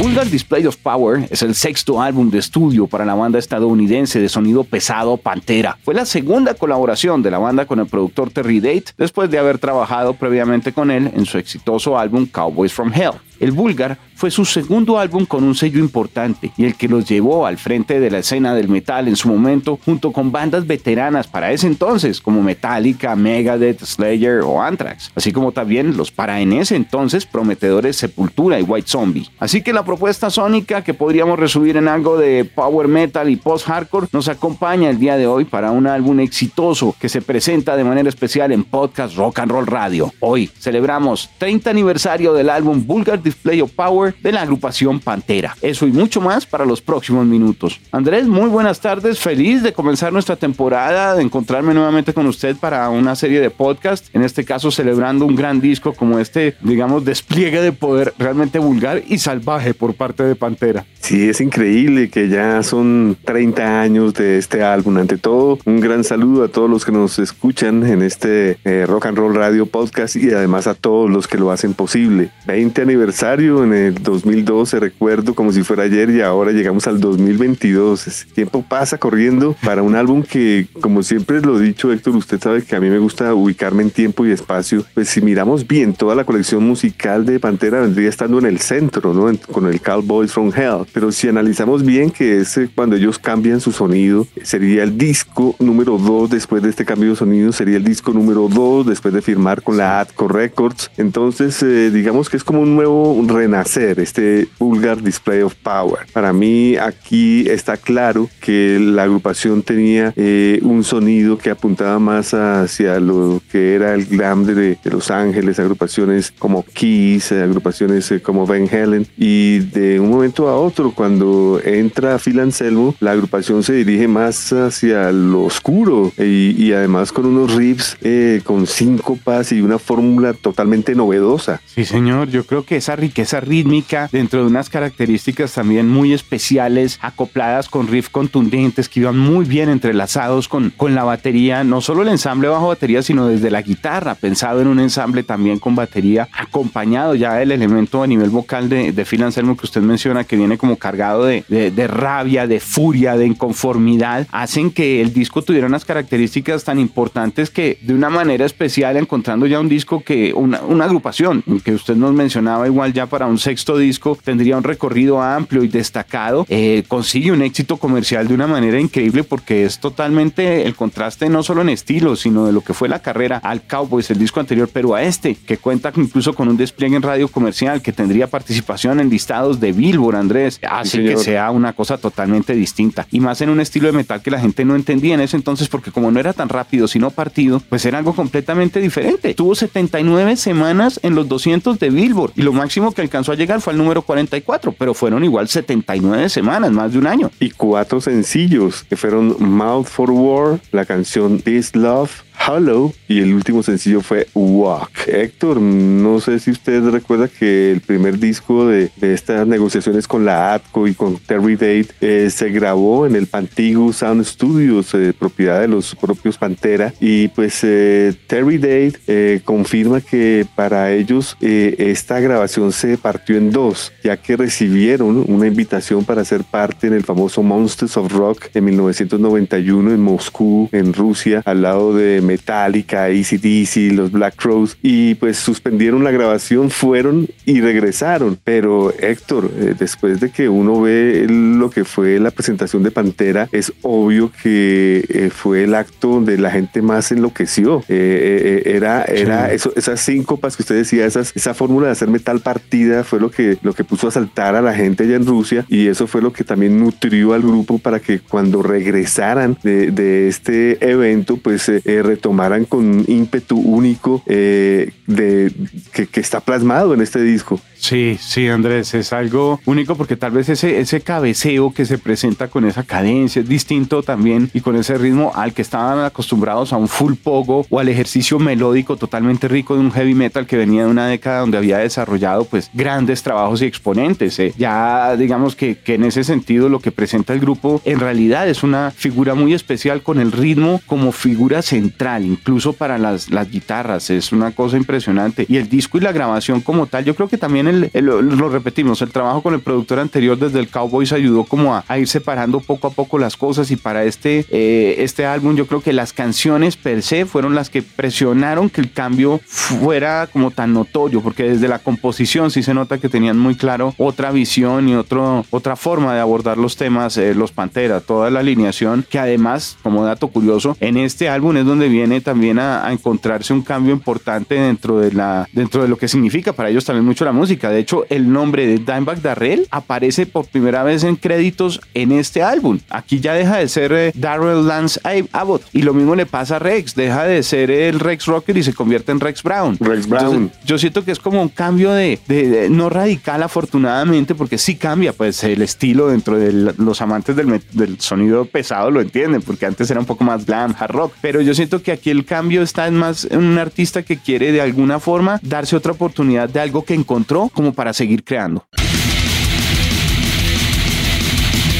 Vulgar Display of Power es el sexto álbum de estudio para la banda estadounidense de sonido pesado Pantera. Fue la segunda colaboración de la banda con el productor Terry Date después de haber trabajado previamente con él en su exitoso álbum Cowboys from Hell. El Vulgar fue su segundo álbum con un sello importante y el que los llevó al frente de la escena del metal en su momento junto con bandas veteranas para ese entonces como Metallica, Megadeth, Slayer o Anthrax, así como también los para en ese entonces prometedores Sepultura y White Zombie. Así que la propuesta sónica que podríamos resumir en algo de power metal y post-hardcore nos acompaña el día de hoy para un álbum exitoso que se presenta de manera especial en Podcast Rock and Roll Radio. Hoy celebramos 30 aniversario del álbum Vulgar Display of Power de la agrupación Pantera. Eso y mucho más para los próximos minutos. Andrés, muy buenas tardes. Feliz de comenzar nuestra temporada, de encontrarme nuevamente con usted para una serie de podcast. En este caso, celebrando un gran disco como este, digamos, despliegue de poder realmente vulgar y salvaje por parte de Pantera. Sí, es increíble que ya son 30 años de este álbum. Ante todo, un gran saludo a todos los que nos escuchan en este eh, Rock and Roll Radio Podcast y además a todos los que lo hacen posible. 20 aniversario en el 2012, recuerdo como si fuera ayer y ahora llegamos al 2022. El tiempo pasa corriendo para un álbum que, como siempre lo he dicho Héctor, usted sabe que a mí me gusta ubicarme en tiempo y espacio. Pues si miramos bien, toda la colección musical de Pantera vendría estando en el centro, ¿no? con el Cowboys from Hell. Pero si analizamos bien que es cuando ellos cambian su sonido, sería el disco número 2 después de este cambio de sonido, sería el disco número 2 después de firmar con la Atco Records. Entonces, eh, digamos que es como un nuevo renacer, este vulgar display of power. Para mí aquí está claro que la agrupación tenía eh, un sonido que apuntaba más hacia lo que era el glam de, Los Ángeles, agrupaciones como Kiss, agrupaciones eh, como Van Halen y de un momento a otro cuando entra Phil Anselmo, la agrupación se dirige más hacia lo oscuro y, además con unos riffs eh, con síncopas y una fórmula totalmente novedosa. Sí, señor, yo creo que esa riqueza rítmica dentro de unas características también muy especiales, acopladas con riffs contundentes que iban muy bien entrelazados con, con la batería, no solo el ensamble bajo batería, sino desde la guitarra, pensado en un ensamble también con batería, acompañado ya del elemento a nivel vocal de, de Phil Anselmo que usted menciona, que viene como cargado de, de, rabia, de furia, de inconformidad, hacen que el disco tuviera unas características tan importantes que de una manera especial, encontrando ya un disco que, una, una agrupación que usted nos mencionaba igual ya para un sexto disco tendría un recorrido amplio y destacado, eh, consigue un éxito comercial de una manera increíble porque es totalmente el contraste no solo en estilo, sino de lo que fue la carrera al Cowboys, el disco anterior, pero a este, que cuenta incluso con un despliegue en radio comercial, que tendría participación en listados de Billboard, Andrés, así que sea una cosa totalmente distinta. Y más en un estilo de metal que la gente no entendía en ese entonces, porque como no era tan rápido, sino partido, pues era algo completamente diferente. Tuvo 79 semanas en los 200 de Billboard y lo máximo que alcanzó a llegar fue el número 44, pero fueron igual 79 semanas, más de un año. Y cuatro sencillos que fueron Mouth for War, la canción This Love, Hollow y el último sencillo fue Walk. Héctor, no sé si usted recuerda que el primer disco de, estas negociaciones con la ATCO y con Terry Date eh, se grabó en el Pantigu Sound Studios, eh, propiedad de los propios Pantera. Y pues eh, Terry Date confirma que para ellos esta grabación se partió en dos, ya que recibieron una invitación para ser parte en el famoso Monsters of Rock en 1991 en Moscú, en Rusia, al lado de Metallica, ACDC, los Black Crowes, y pues suspendieron la grabación, fueron y regresaron. Pero Héctor, eh, después de que uno ve lo que fue la presentación de Pantera, es obvio que eh, fue el acto donde la gente más enloqueció. Eh, era era eso, esas síncopas que usted decía, esas, esa fórmula de hacer metal partida fue lo que, lo que puso a saltar a la gente allá en Rusia y eso fue lo que también nutrió al grupo para que cuando regresaran de, de este evento, pues eh, retomaran con ímpetu único eh, de, que, que está plasmado en este disco. Sí, sí, Andrés, es algo único porque tal vez ese, ese cabeceo que se presenta con esa cadencia es distinto también y con ese ritmo al que estaban acostumbrados a un full pogo o al ejercicio melódico totalmente rico de un heavy metal que venía de una década donde había desarrollado pues grandes trabajos y exponentes. ¿eh? Ya digamos que, que en ese sentido lo que presenta el grupo en realidad es una figura muy especial con el ritmo como figura central, incluso para las, las guitarras, es una cosa impresionante. Y el disco y la grabación como tal, yo creo que también lo repetimos, el trabajo con el productor anterior desde el Cowboys ayudó como a, ir separando poco a poco las cosas y para este, eh, este álbum yo creo que las canciones per se fueron las que presionaron que el cambio fuera como tan notorio, porque desde la composición sí se nota que tenían muy claro otra visión y otro, otra forma de abordar los temas, eh, los Pantera, toda la alineación, que además, como dato curioso, en este álbum es donde viene también a, a encontrarse un cambio importante dentro de, la, dentro de lo que significa para ellos también mucho la música de hecho, el nombre de Dimebag Darrell aparece por primera vez en créditos en este álbum. Aquí ya deja de ser eh, Darrell Lance Abbott. Y lo mismo le pasa a Rex. Deja de ser el Rex Rocker y se convierte en Rex Brown. Rex Brown. yo siento que es como un cambio de, no radical, afortunadamente, porque sí cambia pues el estilo dentro de los amantes del, del sonido pesado lo entienden, porque antes era un poco más glam, hard rock. Pero yo siento que aquí el cambio está en más en un artista que quiere de alguna forma darse otra oportunidad de algo que encontró como para seguir creando.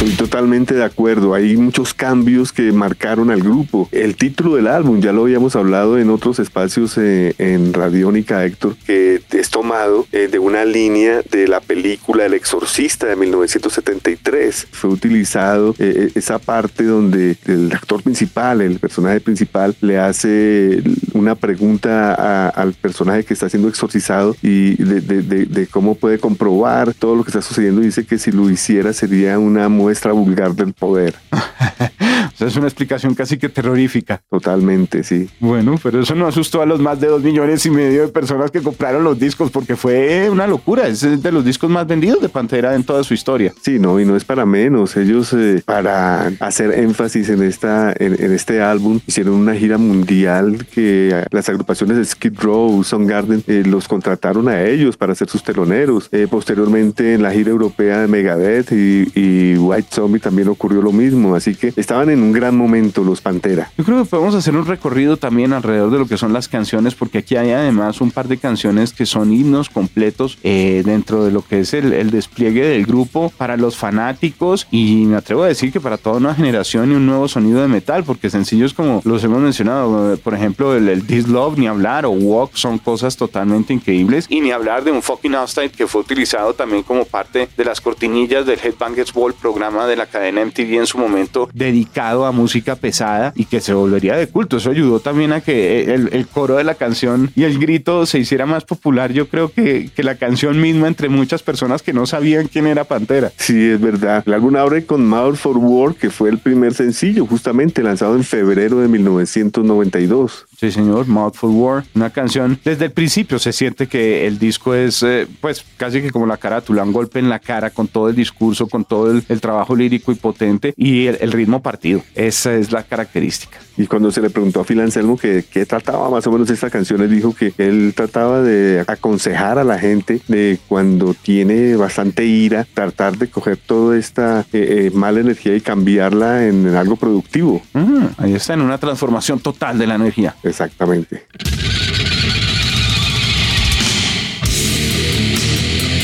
Estoy totalmente de acuerdo. Hay muchos cambios que marcaron al grupo. El título del álbum, ya lo habíamos hablado en otros espacios eh, en Radiónica, Héctor, que es tomado eh, de una línea de la película El Exorcista de 1973. Fue utilizado eh, esa parte donde el actor principal, el personaje principal, le hace una pregunta al personaje que está siendo exorcizado y de, de, cómo puede comprobar todo lo que está sucediendo. Dice que si lo hiciera sería una muerte muestra vulgar del poder. o sea, es una explicación casi que terrorífica. Totalmente, sí. Bueno, pero eso no asustó a los más de dos millones y medio de personas que compraron los discos porque fue una locura. Es de los discos más vendidos de Pantera en toda su historia. Sí, no, y no es para menos. Ellos, eh, para hacer énfasis en, esta, en, este álbum, hicieron una gira mundial que las agrupaciones de Skid Row, Soundgarden, eh, los contrataron a ellos para ser sus teloneros. Eh, posteriormente, en la gira europea de Megadeth y, y White Zombie también ocurrió lo mismo, así que estaban en un gran momento los Pantera. Yo creo que podemos hacer un recorrido también alrededor de lo que son las canciones, porque aquí hay además un par de canciones que son himnos completos eh, dentro de lo que es el, despliegue del grupo para los fanáticos y me atrevo a decir que para toda una generación y un nuevo sonido de metal, porque sencillos como los hemos mencionado, por ejemplo el, This Love, ni hablar, o Walk, son cosas totalmente increíbles y ni hablar de un Fucking Outside que fue utilizado también como parte de las cortinillas del Headbangers Ball programa de la cadena MTV en su momento dedicado a música pesada y que se volvería de culto. Eso ayudó también a que el, coro de la canción y el grito se hiciera más popular. Yo creo que, que, la canción misma entre muchas personas que no sabían quién era Pantera. Sí, es verdad. El álbum abre con Mouth for War, que fue el primer sencillo, justamente lanzado en febrero de 1992. Sí, señor, Mouthful War, una canción. Desde el principio se siente que el disco es, eh, pues, casi que como la carátula, un golpe en la cara con todo el discurso, con todo el, trabajo lírico y potente y el, ritmo partido. Esa es la característica. Y cuando se le preguntó a Phil Anselmo que, qué trataba más o menos esta canción, él dijo que él trataba de aconsejar a la gente de cuando tiene bastante ira, tratar de coger toda esta eh, eh, mala energía y cambiarla en, algo productivo. Mm, ahí está, en una transformación total de la energía. Exactamente.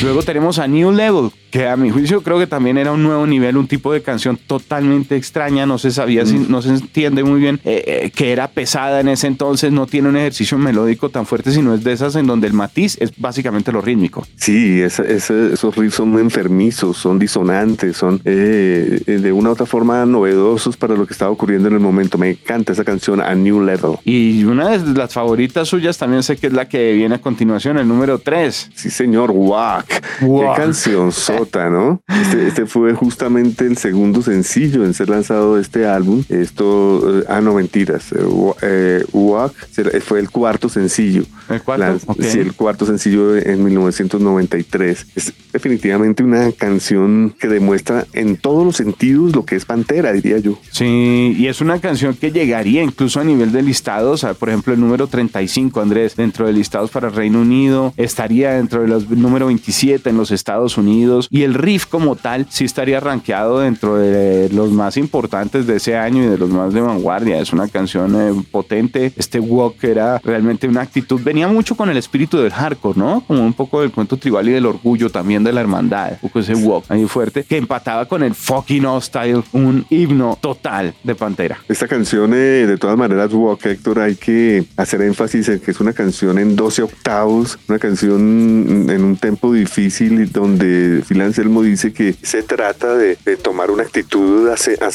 Luego tenemos a New Level, que a mi juicio creo que también era un nuevo nivel, un tipo de canción totalmente extraña, no se sabía, si, mm. no se entiende muy bien, eh, eh, que era pesada en ese entonces, no tiene un ejercicio melódico tan fuerte, sino es de esas en donde el matiz es básicamente lo rítmico. Sí, esos riffs son enfermizos, son disonantes, son eh, de una u otra forma novedosos para lo que estaba ocurriendo en el momento. Me encanta esa canción A New Level. Y una de las favoritas suyas también sé que es la que viene a continuación, el número 3. Sí, señor, Qué canción sota, ¿no? Este, este, fue justamente el segundo sencillo en ser lanzado de este álbum. Esto, eh, ah, no, mentiras. Eh, Walk eh, fue el cuarto sencillo. ¿El cuarto? Sí, el cuarto sencillo en 1993. Es definitivamente una canción que demuestra en todos los sentidos lo que es Pantera, diría yo. Sí, y es una canción que llegaría incluso a nivel de listados, por ejemplo, el número 35, Andrés, dentro de listados para Reino Unido, estaría dentro de los número 27 en los Estados Unidos, y el riff como tal sí estaría rankeado dentro de los más importantes de ese año y de los más de vanguardia. Es una canción eh, potente. Este walk era realmente una actitud, venía mucho con el espíritu del hardcore, ¿no? Como un poco del cuento tribal y del orgullo también de la hermandad, un poco ese walk ahí fuerte, que empataba con el fucking hostile, un himno total de Pantera. Esta canción, eh, de todas maneras, walk, Héctor, hay que hacer énfasis en que es una canción en 12 octavos, una canción en un tempo difícil donde Phil Anselmo dice que se trata de, tomar una actitud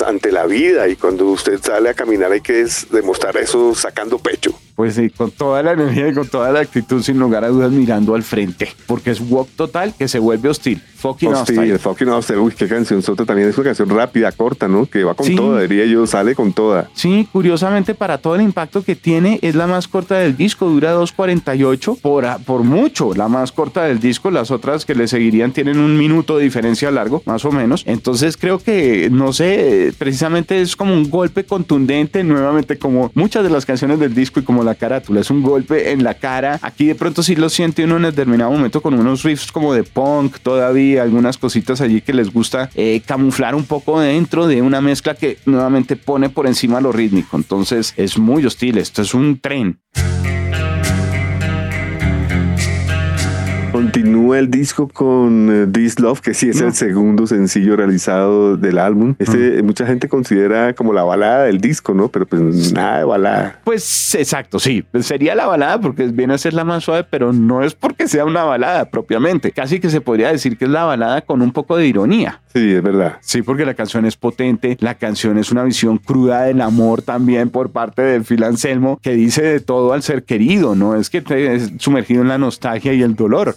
ante la vida y cuando usted sale a caminar hay que demostrar eso sacando pecho. Pues sí, con toda la energía y con toda la actitud, sin lugar a dudas, mirando al frente. Porque es walk total que se vuelve hostil. Fucking hostil. Fucking hostil. Uy, qué canción sota también. Es una canción rápida, corta, ¿no? Que va con toda, diría yo, sale con toda. Sí, curiosamente, para todo el impacto que tiene, es la más corta del disco. Dura 2.48 por, por mucho. La más corta del disco. Las otras que le seguirían tienen un minuto de diferencia largo, más o menos. Entonces creo que, no sé, precisamente es como un golpe contundente, nuevamente como muchas de las canciones del disco y como la carátula, es un golpe en la cara. Aquí de pronto sí lo siente uno en determinado momento con unos riffs como de punk todavía, algunas cositas allí que les gusta eh, camuflar un poco dentro de una mezcla que nuevamente pone por encima lo rítmico. Entonces es muy hostil, esto es un tren. Continúa el disco con eh, This Love, que sí es el segundo sencillo realizado del álbum. Este mucha gente considera como la balada del disco, ¿no? Pero pues nada de balada. Pues exacto, sí. Sería la balada porque viene a ser la más suave, pero no es porque sea una balada propiamente. Casi que se podría decir que es la balada con un poco de ironía. Sí, es verdad. Sí, porque la canción es potente, la canción es una visión cruda del amor también por parte de Phil Anselmo, que dice de todo al ser querido, ¿no? Es que es sumergido en la nostalgia y el dolor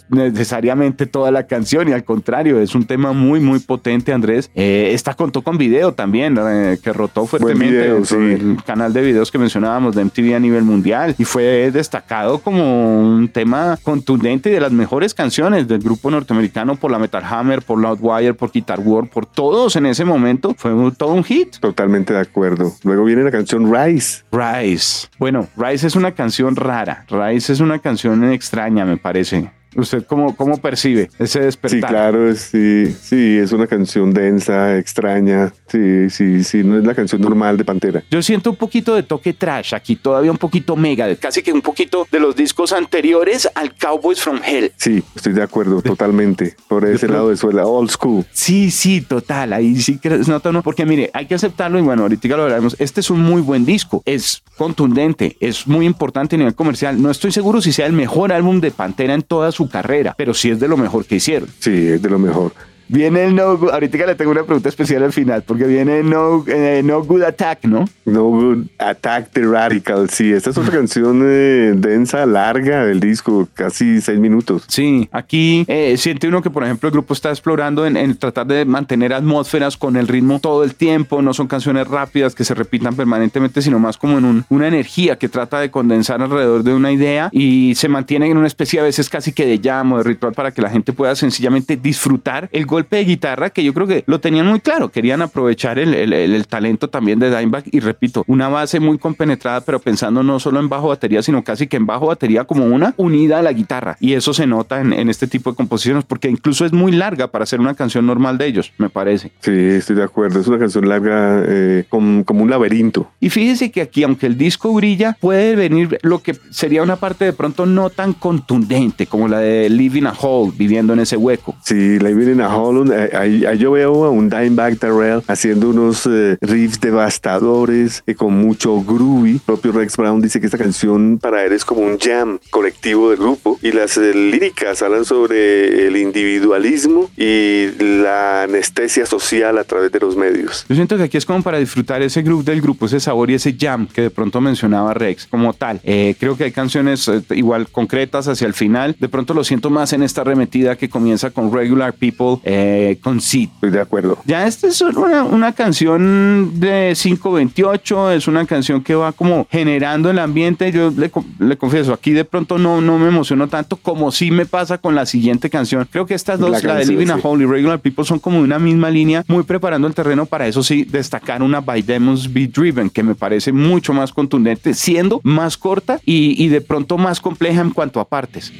necesariamente toda la canción y al contrario, es un tema muy, muy potente, Andrés. Eh, esta contó con video también, eh, que rotó fuertemente el canal de videos que mencionábamos de MTV a nivel mundial y fue destacado como un tema contundente de las mejores canciones del grupo norteamericano por la Metal Hammer, por Loudwire, por Guitar World, por todos en ese momento. Fue todo un hit. Totalmente de acuerdo. Luego viene la canción Rise. Rise. Bueno, Rise es una canción rara. Rise es una canción extraña, me parece. ¿Usted cómo, cómo percibe ese despertar? Sí, claro, sí, sí, es una canción densa, extraña. Sí, sí, sí, no es la canción normal de Pantera. Yo siento un poquito de toque trash aquí, todavía un poquito mega, casi que un poquito de los discos anteriores al Cowboys from Hell. Sí, estoy de acuerdo, totalmente. Por ese lado de suela, old school. Sí, sí, total. Ahí sí que no, no, porque mire, hay que aceptarlo y bueno, ahorita lo hablaremos. Este es un muy buen disco, es contundente, es muy importante a nivel comercial. No estoy seguro si sea el mejor álbum de Pantera en toda su carrera, pero sí es de lo mejor que hicieron. Sí, es de lo mejor. Viene el No Good, ahorita le tengo una pregunta especial al final, porque viene No, eh, no Good Attack, ¿no? No Good Attack the Radical, sí, esta es otra canción eh, densa, larga del disco, casi seis minutos. Sí, aquí eh, siente uno que, por ejemplo, el grupo está explorando en, tratar de mantener atmósferas con el ritmo todo el tiempo, no son canciones rápidas que se repitan permanentemente, sino más como en una energía que trata de condensar alrededor de una idea y se mantiene en una especie a veces casi que de llamo, de ritual, para que la gente pueda sencillamente disfrutar el golpe de guitarra que yo creo que lo tenían muy claro. Querían aprovechar el, el, talento también de Dimebag y repito, una base muy compenetrada, pero pensando no solo en bajo batería, sino casi que en bajo batería como una unida a la guitarra. Y eso se nota en, en este tipo de composiciones porque incluso es muy larga para hacer una canción normal de ellos, me parece. Sí, estoy de acuerdo. Es una canción larga eh, como, como un laberinto. Y fíjese que aquí, aunque el disco brilla, puede venir lo que sería una parte de pronto no tan contundente como la de Living a Hole, viviendo en ese hueco. Sí, Living in a Hole Eh, ahí, yo veo a un Dimebag Darrell haciendo unos eh, riffs devastadores eh, con mucho groovy. El propio Rex Brown dice que esta canción para él es como un jam colectivo de grupo y las líricas hablan sobre el individualismo y la anestesia social a través de los medios. Yo siento que aquí es como para disfrutar ese grupo del grupo, ese sabor y ese jam que de pronto mencionaba Rex como tal. creo que hay canciones igual concretas hacia el final. De pronto lo siento más en esta arremetida que comienza con Regular People, eh, con Sid. Estoy de acuerdo. Ya esta es una, una canción de 528, es una canción que va como generando el ambiente. Yo le, le, confieso, aquí de pronto no, no me emociono tanto como sí me pasa con la siguiente canción. Creo que estas dos, la, de Living a Hole y Regular People, son como una misma línea, muy preparando el terreno para eso sí destacar una By Demons Be Driven, que me parece mucho más contundente, siendo más corta y, y de pronto más compleja en cuanto a partes.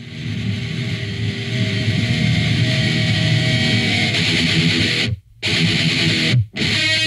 you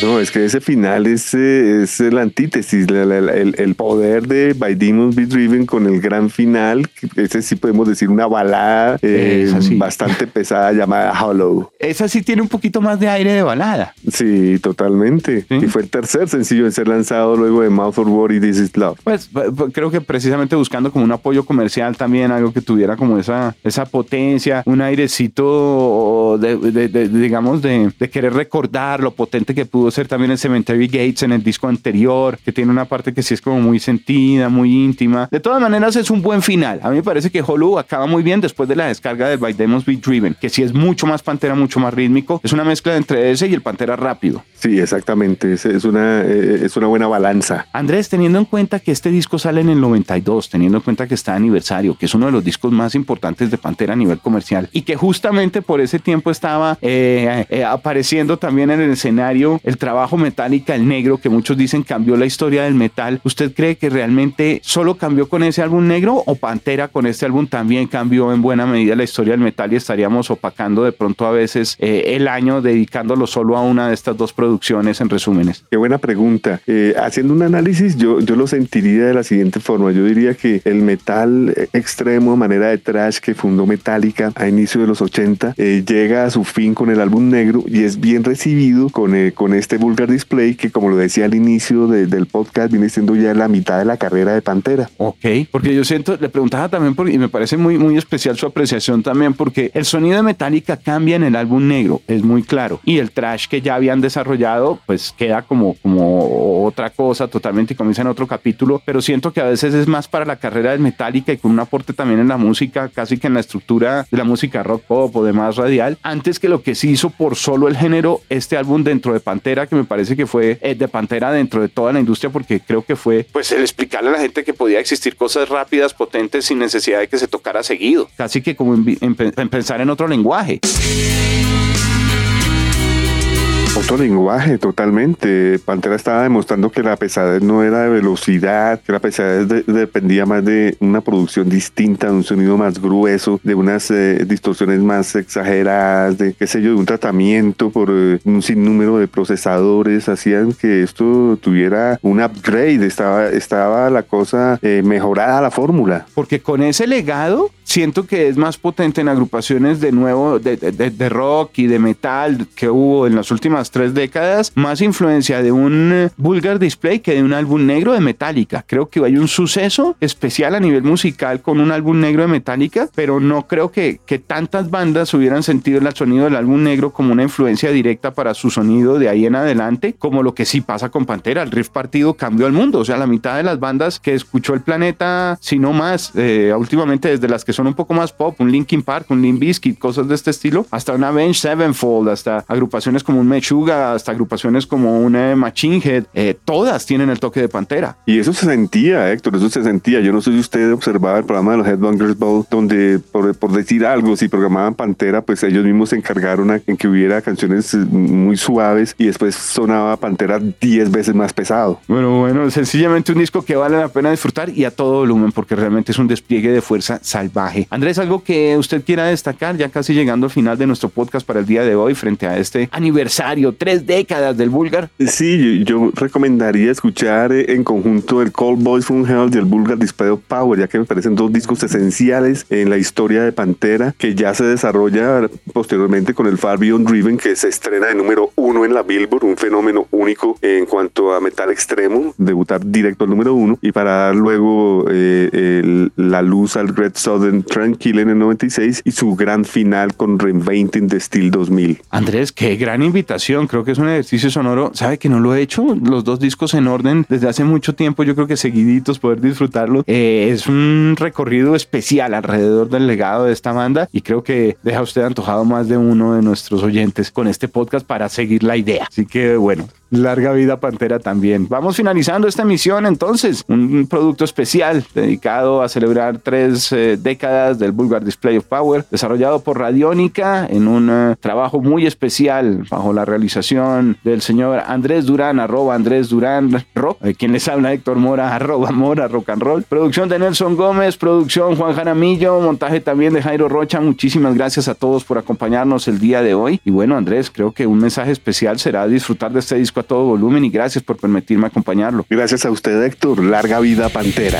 No, es que ese final es, eh, es la antítesis, el, poder de By Demons Be Driven con el gran final, ese sí podemos decir una balada eh, bastante pesada llamada Hollow. Esa sí tiene un poquito más de aire de balada. Sí, totalmente. Y fue el tercer sencillo en ser lanzado luego de Mouth of War y This Is Love. Pues creo que precisamente buscando como un apoyo comercial también, algo que tuviera como esa, esa potencia, un airecito de, digamos, de, de querer recordar lo potente que pudo ser también el Cemetery Gates en el disco anterior, que tiene una parte que sí es como muy sentida, muy íntima. De todas maneras, es un buen final. A mí me parece que Hollow acaba muy bien después de la descarga del By Demons Be Driven, que sí es mucho más Pantera, mucho más rítmico. Es una mezcla entre ese y el Pantera rápido. Sí, exactamente. Es, una, eh, es una buena balanza. Andrés, teniendo en cuenta que este disco sale en el 92, teniendo en cuenta que está de aniversario, que es uno de los discos más importantes de Pantera a nivel comercial, y que justamente por ese tiempo estaba eh, eh, apareciendo también en el escenario el trabajo Metallica, el negro, que muchos dicen cambió la historia del metal. ¿Usted cree que realmente solo cambió con ese álbum negro o Pantera con este álbum también cambió en buena medida la historia del metal y estaríamos opacando de pronto a veces el año dedicándolo solo a una de estas dos producciones? en resúmenes? Qué buena pregunta. Eh, haciendo un análisis, yo, yo lo sentiría de la siguiente forma. Yo diría que el metal extremo, manera de trash que fundó Metallica a inicio de los 80, eh, llega a su fin con el álbum negro y es bien recibido con, eh, con este Vulgar Display que, como lo decía al inicio del podcast, viene siendo ya la mitad de la carrera de Pantera. Ok, porque yo siento, le preguntaba también, porque, y me parece muy, muy especial su apreciación también, porque el sonido de Metallica cambia en el álbum negro, es muy claro, y el trash que ya habían desarrollado pues queda como, como otra cosa totalmente y comienza en otro capítulo, pero siento que a veces es más para la carrera del Metallica y con un aporte también en la música, casi que en la estructura de la música rock pop o demás radial, antes que lo que se hizo por solo el género, este álbum dentro de Pantera, que me parece que fue eh, de Pantera dentro de toda la industria, porque creo que fue pues el explicarle a la gente que podía existir cosas rápidas, potentes, sin necesidad de que se tocara seguido, casi que como en pensar en otro lenguaje. Otro lenguaje, totalmente. Pantera estaba demostrando que la pesadez no era de velocidad, que la pesadez dependía más de una producción distinta, de un sonido más grueso, de unas eh, distorsiones más exageradas, de qué sé yo, de un tratamiento por eh, un sinnúmero de procesadores, hacían que esto tuviera un upgrade, estaba, estaba la cosa eh, mejorada la fórmula. Porque con ese legado siento que es más potente en agrupaciones de nuevo, de, de rock y de metal que hubo en las últimas tres décadas, más influencia de un eh, Vulgar Display que de un álbum negro de Metallica. Creo que hay un suceso especial a nivel musical con un álbum negro de Metallica, pero no creo que, que tantas bandas hubieran sentido el sonido del álbum negro como una influencia directa para su sonido de ahí en adelante, como lo que sí pasa con Pantera. El riff partido cambió el mundo, o sea, la mitad de las bandas que escuchó el planeta, si no más, eh, últimamente desde las que son un poco más pop, un Linkin Park, un Limp Bizkit, cosas de este estilo, hasta una Avenged Sevenfold, hasta agrupaciones como un Mechu hasta agrupaciones como una Machine Head, eh, todas tienen el toque de Pantera. Y eso se sentía, Héctor, eso se sentía. Yo no sé si usted observaba el programa de los Headbangers Ball, donde, por, por decir algo, si programaban Pantera, pues ellos mismos se encargaron en que hubiera canciones muy suaves y después sonaba Pantera 10 veces más pesado. Bueno, bueno, sencillamente un disco que vale la pena disfrutar y a todo volumen, porque realmente es un despliegue de fuerza salvaje. Andrés, algo que usted quiera destacar, ya casi llegando al final de nuestro podcast para el día de hoy, frente a este aniversario tres décadas del Bulgar. Sí, yo, recomendaría escuchar eh, en conjunto el Call Boys from Hell y el Bulgar Display of Power, ya que me parecen dos discos esenciales en la historia de Pantera, que ya se desarrolla posteriormente con el Far Beyond Driven, que se estrena de número uno en la Billboard, un fenómeno único en cuanto a metal extremo, debutar directo al número uno, y para dar luego eh, la luz al Red Southern Tranquil en el 96 y su gran final con Reinventing the Steel 2000. Andrés, qué gran invitación, creo que es un ejercicio sonoro, sabe que no lo he hecho, los dos discos en orden desde hace mucho tiempo, yo creo que seguiditos poder disfrutarlo, eh, es un recorrido especial alrededor del legado de esta banda y creo que deja usted antojado más de uno de nuestros oyentes con este podcast para seguir la idea. Así que bueno, Larga vida Pantera también. Vamos finalizando esta emisión entonces, un producto especial dedicado a celebrar tres eh, décadas del Vulgar Display of Power, desarrollado por Radiónica en un eh, trabajo muy especial bajo la realización del señor Andrés Durán, arroba Andrés Durán Rock, eh, quien les habla Héctor Mora, arroba Mora Rock and Roll, producción de Nelson Gómez, producción Juan Jaramillo, montaje también de Jairo Rocha. Muchísimas gracias a todos por acompañarnos el día de hoy. Y bueno, Andrés, creo que un mensaje especial será disfrutar de este disco a todo volumen y gracias por permitirme acompañarlo. Gracias a usted, Héctor. Larga vida, Pantera.